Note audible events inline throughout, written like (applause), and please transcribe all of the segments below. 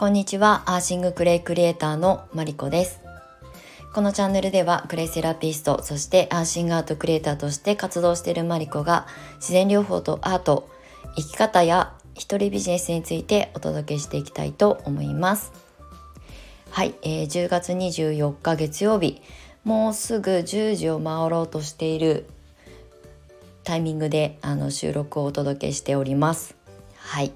こんにちは、アーシングクレイクリエイターのマリコです。このチャンネルではクレイセラピスト、そしてアーシングアートクリエイターとして活動しているマリコが自然療法とアート、生き方や一人ビジネスについてお届けしていきたいと思います。はい、えー、10月24日月曜日、もうすぐ10時を回ろうとしているタイミングであの収録をお届けしております。はい、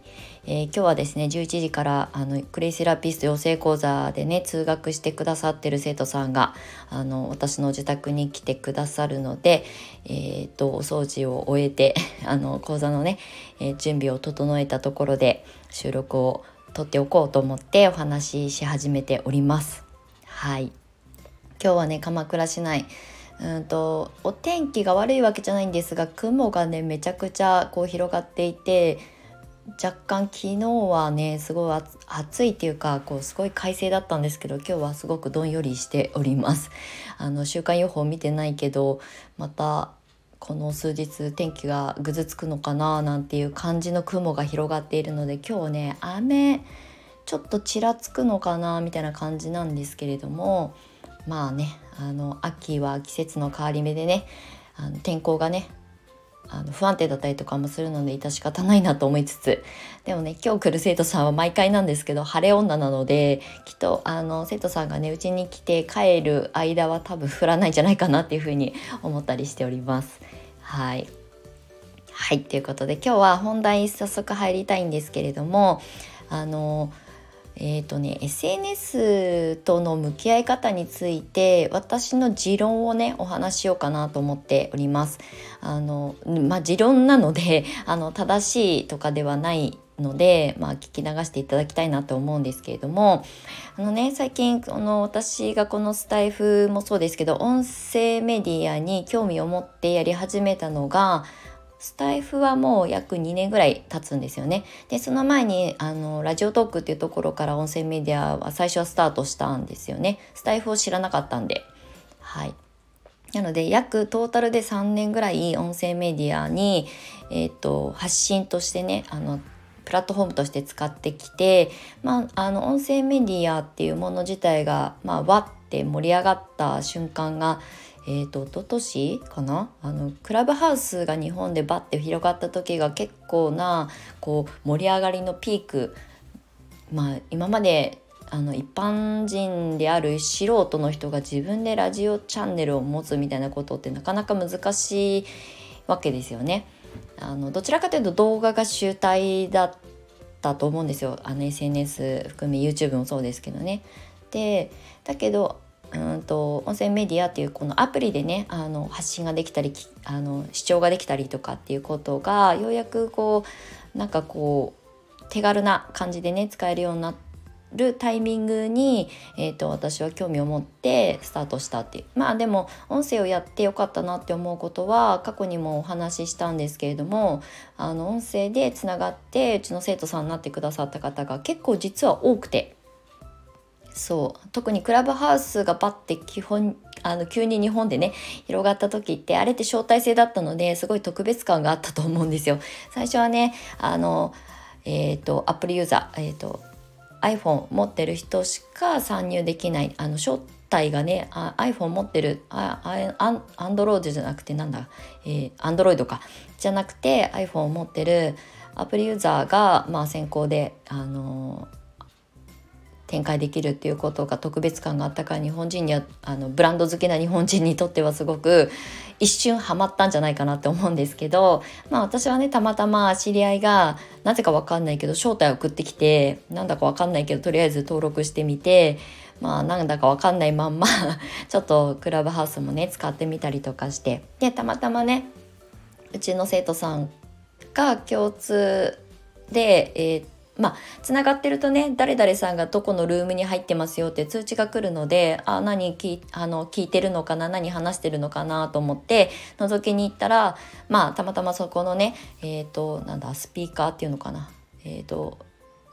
えー、今日はですね11時からあのクレイセラピスト養成講座でね通学してくださってる生徒さんがあの私の自宅に来てくださるので、えーと、お掃除を終えて (laughs) あの講座のね、えー、準備を整えたところで収録を撮っておこうと思ってお話しし始めております。はい今日はね鎌倉市内うんとお天気が悪いわけじゃないんですが雲がねめちゃくちゃこう広がっていて若干昨日はねすごい暑いっていうかこうすごい快晴だったんですけど今日はすごくどんよりしております。あの週間予報見てないけどまたこの数日天気がぐずつくのかななんていう感じの雲が広がっているので今日ね雨ちょっとちらつくのかなみたいな感じなんですけれどもまあねあの秋は季節の変わり目でねあの天候がねあの不安定だったりとかもするので致し方ないなと思いつつ。でもね今日来る生徒さんは毎回なんですけど晴れ女なのできっとあの生徒さんがねうちに来て帰る間は多分降らないんじゃないかなっていうふうに思ったりしております。はい。はい。ということで今日は本題早速入りたいんですけれどもあのえーとね、SNS との向き合い方について私の持論をねお話しようかなと思っております。あのまあ、持論なので (laughs) あの正しいとかではないので、まあ、聞き流していただきたいなと思うんですけれどもあのね最近この私がこのスタイフもそうですけど音声メディアに興味を持ってやり始めたのがスタイフはもう約2年ぐらい経つんですよね。でその前にあのラジオトークっていうところから音声メディアは最初はスタートしたんですよね。スタイフを知らなかったんで。はい。なので約トータルで3年ぐらい音声メディアに、えーと、発信としてねあのプラットフォームとして使ってきて、まあ、あの音声メディアっていうもの自体が、まあ、わって盛り上がった瞬間がえーと、ととしかな？あのクラブハウスが日本でバッて広がった時が結構なこう盛り上がりのピークまあ今まであの一般人である素人の人が自分でラジオチャンネルを持つみたいなことってなかなか難しいわけですよね。あのどちらかというと動画が主体だったと思うんですよあの SNS 含め YouTube もそうですけどね。でだけどうんと音声メディアっていうこのアプリでねあの発信ができたりあの視聴ができたりとかっていうことがようやくこうなんかこう手軽な感じでね使えるようになるタイミングに、えーと、私は興味を持ってスタートしたっていう。まあでも音声をやってよかったなって思うことは過去にもお話ししたんですけれどもあの音声でつながってうちの生徒さんになってくださった方が結構実は多くて。そう特にクラブハウスがパッて基本あの急に日本でね広がった時ってあれって招待制だったのですごい特別感があったと思うんですよ。最初はねあの、えーと、アプリユーザー、えーと、iPhone 持ってる人しか参入できないあの招待がねあ iPhone 持ってるああアンドロイドじゃなくてなんだ、えー、Android かじゃなくて iPhone 持ってるアプリユーザーが、まあ、先行であのー展開できるっていうことが特別感があったから日本人にはあのブランド好きな日本人にとってはすごく一瞬ハマったんじゃないかなって思うんですけどまあ私はねたまたま知り合いがなぜか分かんないけど招待を送ってきてなんだか分かんないけどとりあえず登録してみてまあなんだか分かんないまんま (laughs) ちょっとクラブハウスもね使ってみたりとかしてでたまたまねうちの生徒さんが共通で、えー、まあつながってるとね誰々さんがどこのルームに入ってますよって通知が来るのであ何聞あの聞いてるのかな何話してるのかなと思って覗きに行ったらまあたまたまそこのねえっ、ー、となんだスピーカーっていうのかなえっ、ー、と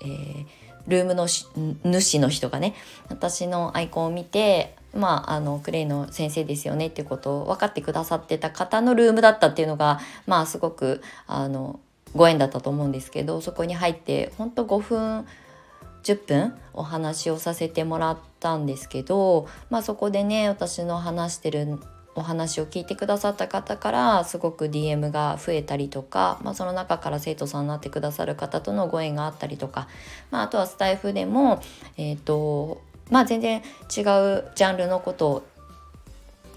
えー、ルームの主の人がね私のアイコンを見てまあ、あのクレイの先生ですよねっていうことを分かってくださってた方のルームだったっていうのがまあすごくあのご縁だったと思うんですけどそこに入ってほんと5分10分お話をさせてもらったんですけど、まあ、そこでね私の話してるお話を聞いてくださった方からすごく DM が増えたりとか、まあ、その中から生徒さんになってくださる方とのご縁があったりとか、まあ、あとはスタイフでも、えーとまあ、全然違うジャンルのことを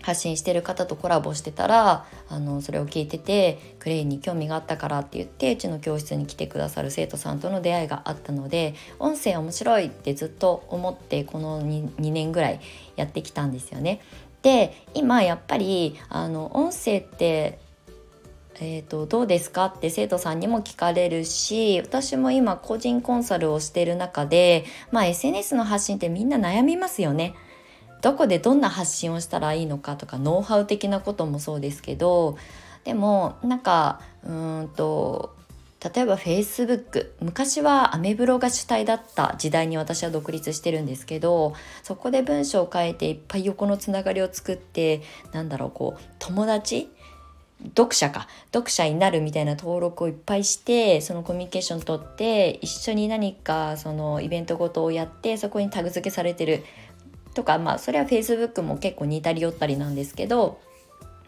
発信してる方とコラボしてたらあのそれを聞いててクレイに興味があったからって言ってうちの教室に来てくださる生徒さんとの出会いがあったので音声面白いってずっと思ってこの 2, 2年ぐらいやってきたんですよね。で今やっぱりあの音声ってえーと、どうですかって生徒さんにも聞かれるし私も今個人コンサルをしてる中で、まあ、SNS の発信ってみんな悩みますよね。どこでどんな発信をしたらいいのかとかノウハウ的なこともそうですけどでもなんかうんと例えば Facebook 昔はアメブロが主体だった時代に私は独立してるんですけどそこで文章を書いていっぱい横のつながりを作ってなんだろうこう友達読者か読者になるみたいな登録をいっぱいしてそのコミュニケーション取って一緒に何かそのイベントごとをやってそこにタグ付けされてるとかまあそれは Facebook も結構似たり寄ったりなんですけど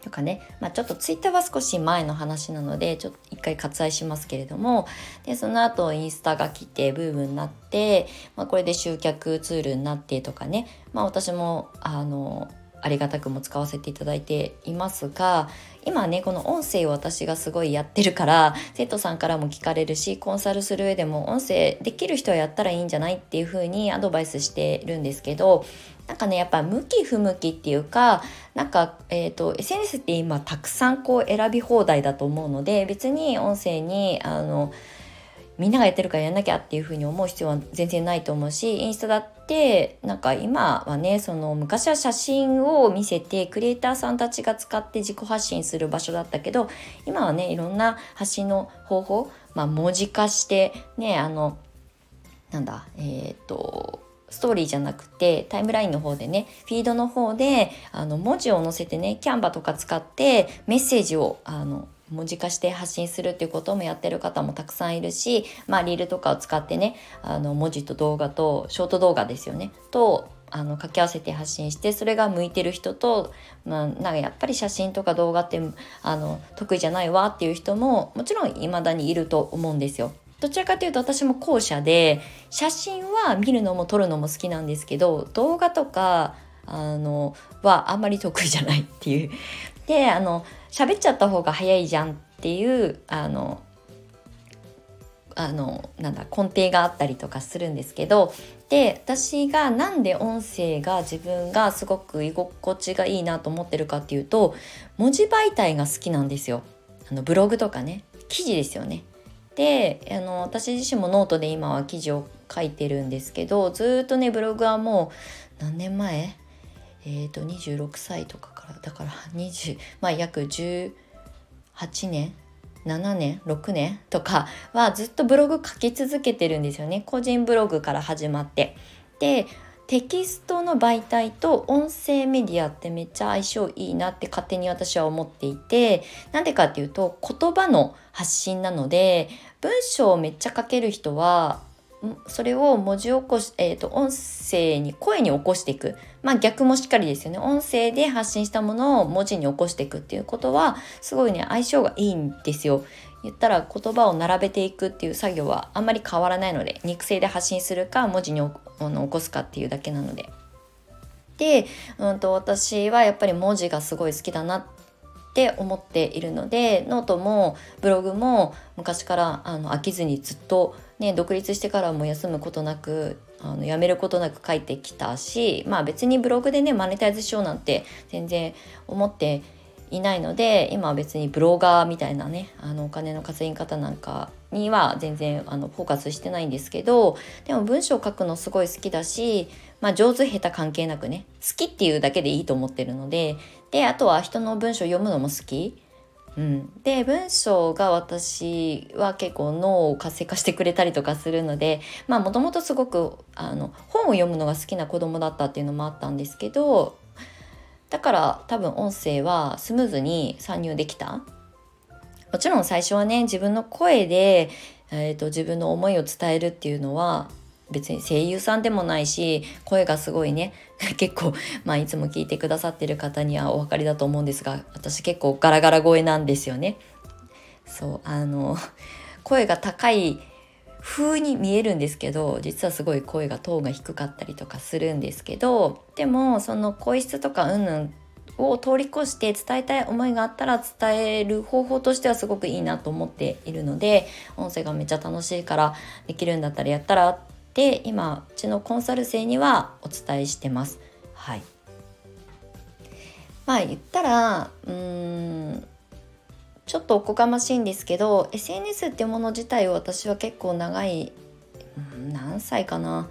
とかね、まあ、ちょっと Twitter は少し前の話なのでちょっと一回割愛しますけれども。でその後インスタが来てブームになって、まあ、これで集客ツールになってとかね、まあ、私もあのありがたくも使わせていただいていますが今ねこの音声を私がすごいやってるから生徒さんからも聞かれるしコンサルする上でも音声できる人はやったらいいんじゃないっていう風にアドバイスしてるんですけどなんかねやっぱ向き不向きっていうかなんか、えーと、SNS って今たくさんこう選び放題だと思うので別に音声にあのみんながやってるからやんなきゃっていうふうに思う必要は全然ないと思うしインスタだってなんか今はねその昔は写真を見せてクリエイターさんたちが使って自己発信する場所だったけど今はねいろんな発信の方法、まあ、文字化してねあのなんだえっ、ー、とストーリーじゃなくてタイムラインの方でねフィードの方であの文字を載せてねキャンバとか使ってメッセージをあの文字化して発信するっていうこともやってる方もたくさんいるし、まあ、リールとかを使ってねあの文字と動画とショート動画ですよねとあの掛け合わせて発信してそれが向いてる人と、まあ、なんかやっぱり写真とか動画ってあの得意じゃないわっていう人ももちろん未だにいると思うんですよ。どちらかというと私も後者で写真は見るのも撮るのも好きなんですけど動画とかあのはあんまり得意じゃないっていう。であの喋っちゃった方が早いじゃんっていうあのあのなんだ根底があったりとかするんですけどで私がなんで音声が自分がすごく居心地がいいなと思ってるかっていうと文字媒体が好きなんですよ。あのブログとかね記事ですよね。であの私自身もノートで今は記事を書いてるんですけどずっとねブログはもう何年前？えっ、ー、と26歳とかからだから20まあ約18年？7年？6年？とかはずっとブログ書き続けてるんですよね。個人ブログから始まって。でテキストの媒体と音声メディアってめっちゃ相性いいなって勝手に私は思っていてなんでかっていうと言葉の発信なので文章をめっちゃ書ける人はそれを文字起こし、えーと、音声に声に起こしていく。まあ逆もしっかりですよね。音声で発信したものを文字に起こしていくっていうことはすごいね相性がいいんですよ。言ったら言葉を並べていくっていう作業はあんまり変わらないので肉声で発信するか文字に起あの起こすかっていうだけなので。で、うんと私はやっぱり文字がすごい好きだなって思っているのでノートもブログも昔からあの飽きずにずっとね、独立してからも休むことなくあのやめることなく書いてきたしまあ別にブログでねマネタイズしようなんて全然思っていないので今は別にブロガーみたいなねあのお金の稼ぎ方なんかには全然あのフォーカスしてないんですけどでも文章を書くのすごい好きだし、まあ、上手下手関係なくね好きっていうだけでいいと思ってるのでであとは人の文章読むのも好き。うん、で文章が私は結構脳を活性化してくれたりとかするのでまあもともとすごくあの本を読むのが好きな子供だったっていうのもあったんですけどだから多分音声はスムーズに参入できたもちろん最初はね自分の声で、えーと、自分の思いを伝えるっていうのは別に声優さんでもないし声がすごいね (laughs) 結構、まあ、いつも聞いてくださってる方にはお分かりだと思うんですが私結構ガラガラ声なんですよね。そうあの声が高い風に見えるんですけど実はすごい声がトーンが低かったりとかするんですけどでもその声質とかうんぬんを通り越して伝えたい思いがあったら伝える方法としてはすごくいいなと思っているので音声がめっちゃ楽しいからできるんだったらやったらって今うちのコンサル生にはお伝えしてます。はいまあ言ったらうーんちょっとおこがましいんですけど SNS っていうもの自体を私は結構長い何歳かな。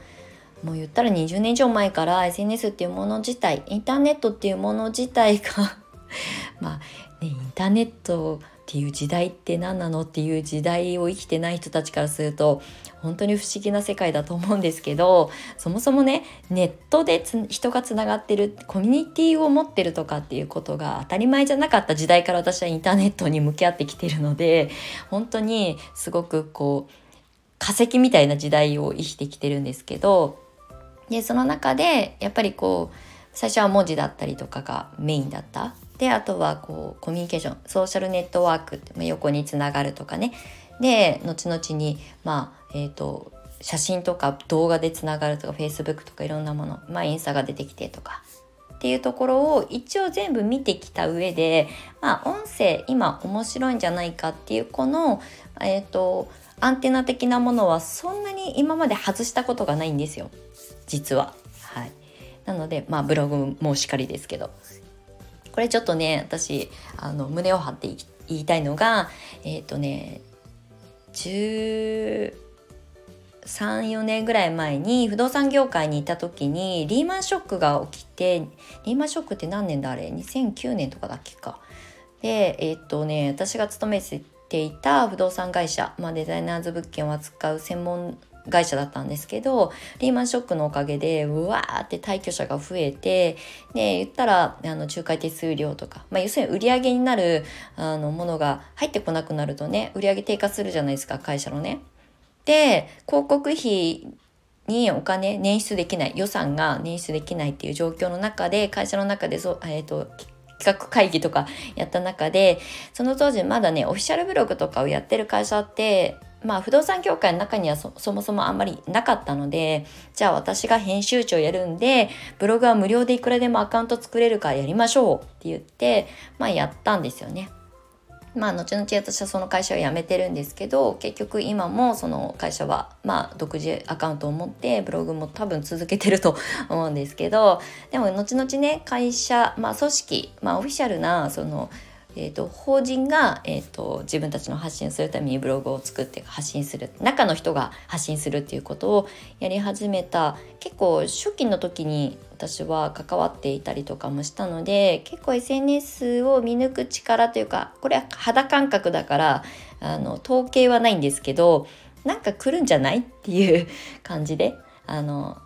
もう言ったら20年以上前から SNS っていうもの自体インターネットっていうもの自体が (laughs) まあねインターネットっていう時代って何なのっていう時代を生きてない人たちからすると本当に不思議な世界だと思うんですけどそもそもねネットで人がつながってるコミュニティを持ってるとかっていうことが当たり前じゃなかった時代から私はインターネットに向き合ってきてるので本当にすごくこう化石みたいな時代を生きてきてるんですけどでその中でやっぱりこう最初は文字だったりとかがメインだった。であとはこうコミュニケーションソーシャルネットワークって、まあ、横につながるとかね。で後々にまあえっ、ー、と写真とか動画でつながるとか Facebook とかいろんなものまあインスタが出てきてとか。っていうところを一応全部見てきた上でまあ音声今面白いんじゃないかっていうこのえっ、ー、とアンテナ的なものはそんなに今まで外したことがないんですよ。実は。はい、なのでまあブログもしかりですけど。これちょっとね私あの胸を張って言いたいのがえっ、ー、とね134年ぐらい前に不動産業界にいた時にリーマンショックが起きてリーマンショックって何年だあれ？2009年とかだっけか。でえっ、ー、とね私が勤めていた不動産会社、まあ、デザイナーズ物件を扱う専門会社だったんですけどリーマンショックのおかげでうわーって退去者が増えてで言ったらあの仲介手数料とか、まあ、要するに売り上げになるあのものが入ってこなくなるとね売り上げ低下するじゃないですか会社のね。で広告費にお金捻出できない予算が捻出できないっていう状況の中で会社の中でそ、えーと企画会議とかやった中でその当時まだねオフィシャルブログとかをやってる会社ってまあ不動産業界の中にはそもそもあんまりなかったのでじゃあ私が編集長やるんでブログは無料でいくらでもアカウント作れるからやりましょうって言ってまあやったんですよね。まあ後々私はその会社を辞めてるんですけど結局今もその会社はまあ独自アカウントを持ってブログも多分続けてると (laughs) 思うんですけどでも後々ね会社まあ組織まあオフィシャルなそのえーと、法人が、えーと、自分たちの発信するためにブログを作って発信する中の人が発信するっていうことをやり始めた。結構初期の時に私は関わっていたりとかもしたので結構 SNS を見抜く力というかこれは肌感覚だからあの統計はないんですけどなんか来るんじゃない？っていう感じであの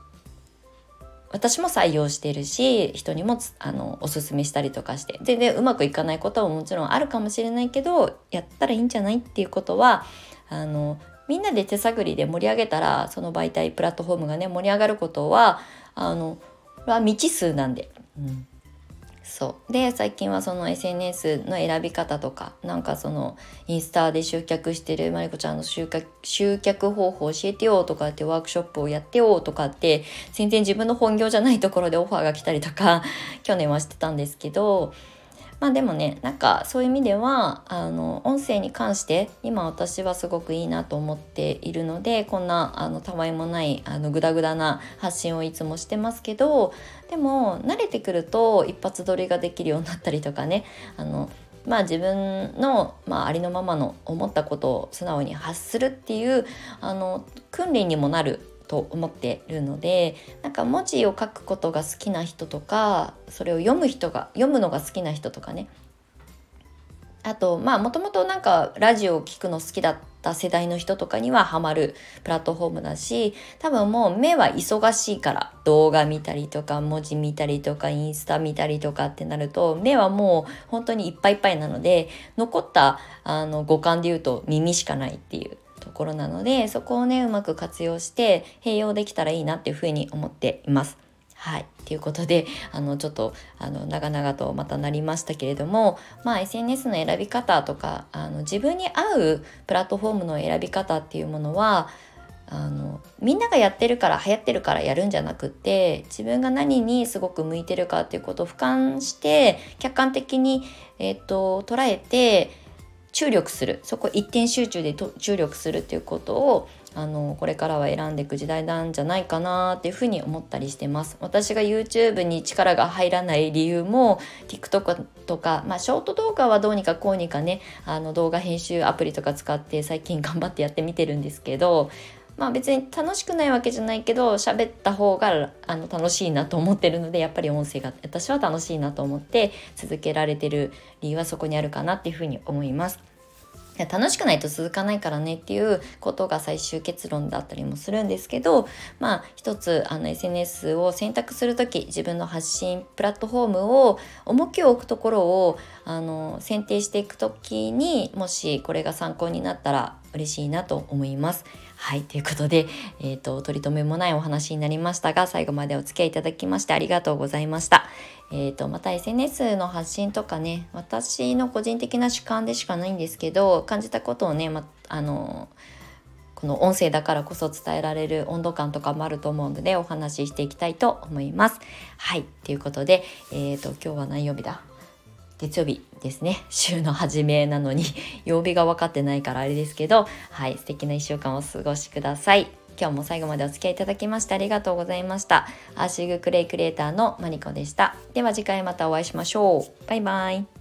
私も採用してるし人にもあのおすすめしたりとかして。全然うまくいかないことはもちろんあるかもしれないけどやったらいいんじゃないっていうことはあのみんなで手探りで盛り上げたらその媒体プラットフォームがね盛り上がることはあのは未知数なんで、うん、そう。で最近はその SNS の選び方とかなんかそのインスタで集客してるまりこちゃんの集客集客方法教えてよとかってワークショップをやってよとかって全然自分の本業じゃないところでオファーが来たりとか去年はしてたんですけどまあでもねなんかそういう意味ではあの音声に関して今私はすごくいいなと思っているのでこんなあのたわいもないあのグダグダな発信をいつもしてますけどでも慣れてくると一発撮りができるようになったりとかねあのまあ自分の、まあ、ありのままの思ったことを素直に発するっていうあの訓練にもなると思ってるのでなんか文字を書くことが好きな人とかそれを読む人が読むのが好きな人とかね。あとまあもともとなんかラジオを聴くの好きだった世代の人とかにはハマるプラットフォームだし多分もう目は忙しいから動画見たりとか文字見たりとかインスタ見たりとかってなると目はもう本当にいっぱいいっぱいなので残ったあの五感で言うと耳しかないっていう。ところなのでそこをねうまく活用して併用できたらいいなっていうふうに思っています。はい。ということで、あの、ちょっと、あの、長々とまたなりましたけれども、まあ、SNS の選び方とか、あの、自分に合うプラットフォームの選び方っていうものは、あのみんながやってるから流行ってるからやるんじゃなくって自分が何にすごく向いてるかっていうことを俯瞰して客観的に、えーと、捉えて注力するそこ一点集中で注力するっていうことをあのこれからは選んでいく時代なんじゃないかなっていうふうに思ったりしてます私が YouTube に力が入らない理由も TikTok とか、まあ、ショート動画はどうにかこうにかねあの動画編集アプリとか使って最近頑張ってやってみてるんですけどまあ別に楽しくないわけじゃないけど喋った方があの楽しいなと思ってるのでやっぱり音声が私は楽しいなと思って続けられてる理由はそこにあるかなっていうふうに思います。楽しくないと続かないからねっていうことが最終結論だったりもするんですけどまあ一つあの SNS を選択する時自分の発信プラットフォームを重きを置くところをあの選定していく時にもしこれが参考になったら嬉しいなと思います。はい、ということで、えっ、ー、と、取り留めもないお話になりましたが、最後までお付き合いいただきましてありがとうございました。え、ー、と、また SNS の発信とかね、私の個人的な主観でしかないんですけど、感じたことをね、ま、あの、この音声だからこそ伝えられる温度感とかもあると思うのでお話ししていきたいと思います。はい、ということで、えっ、ー、と、今日は何曜日だ？月曜日ですね。週の初めなのに (laughs) 曜日が分かってないからあれですけどはい素敵な1週間をお過ごしください。今日も最後までお付き合いいただきましてありがとうございました。アーシングクレイクリエイターのマリコでした。では次回またお会いしましょう。バイバイ。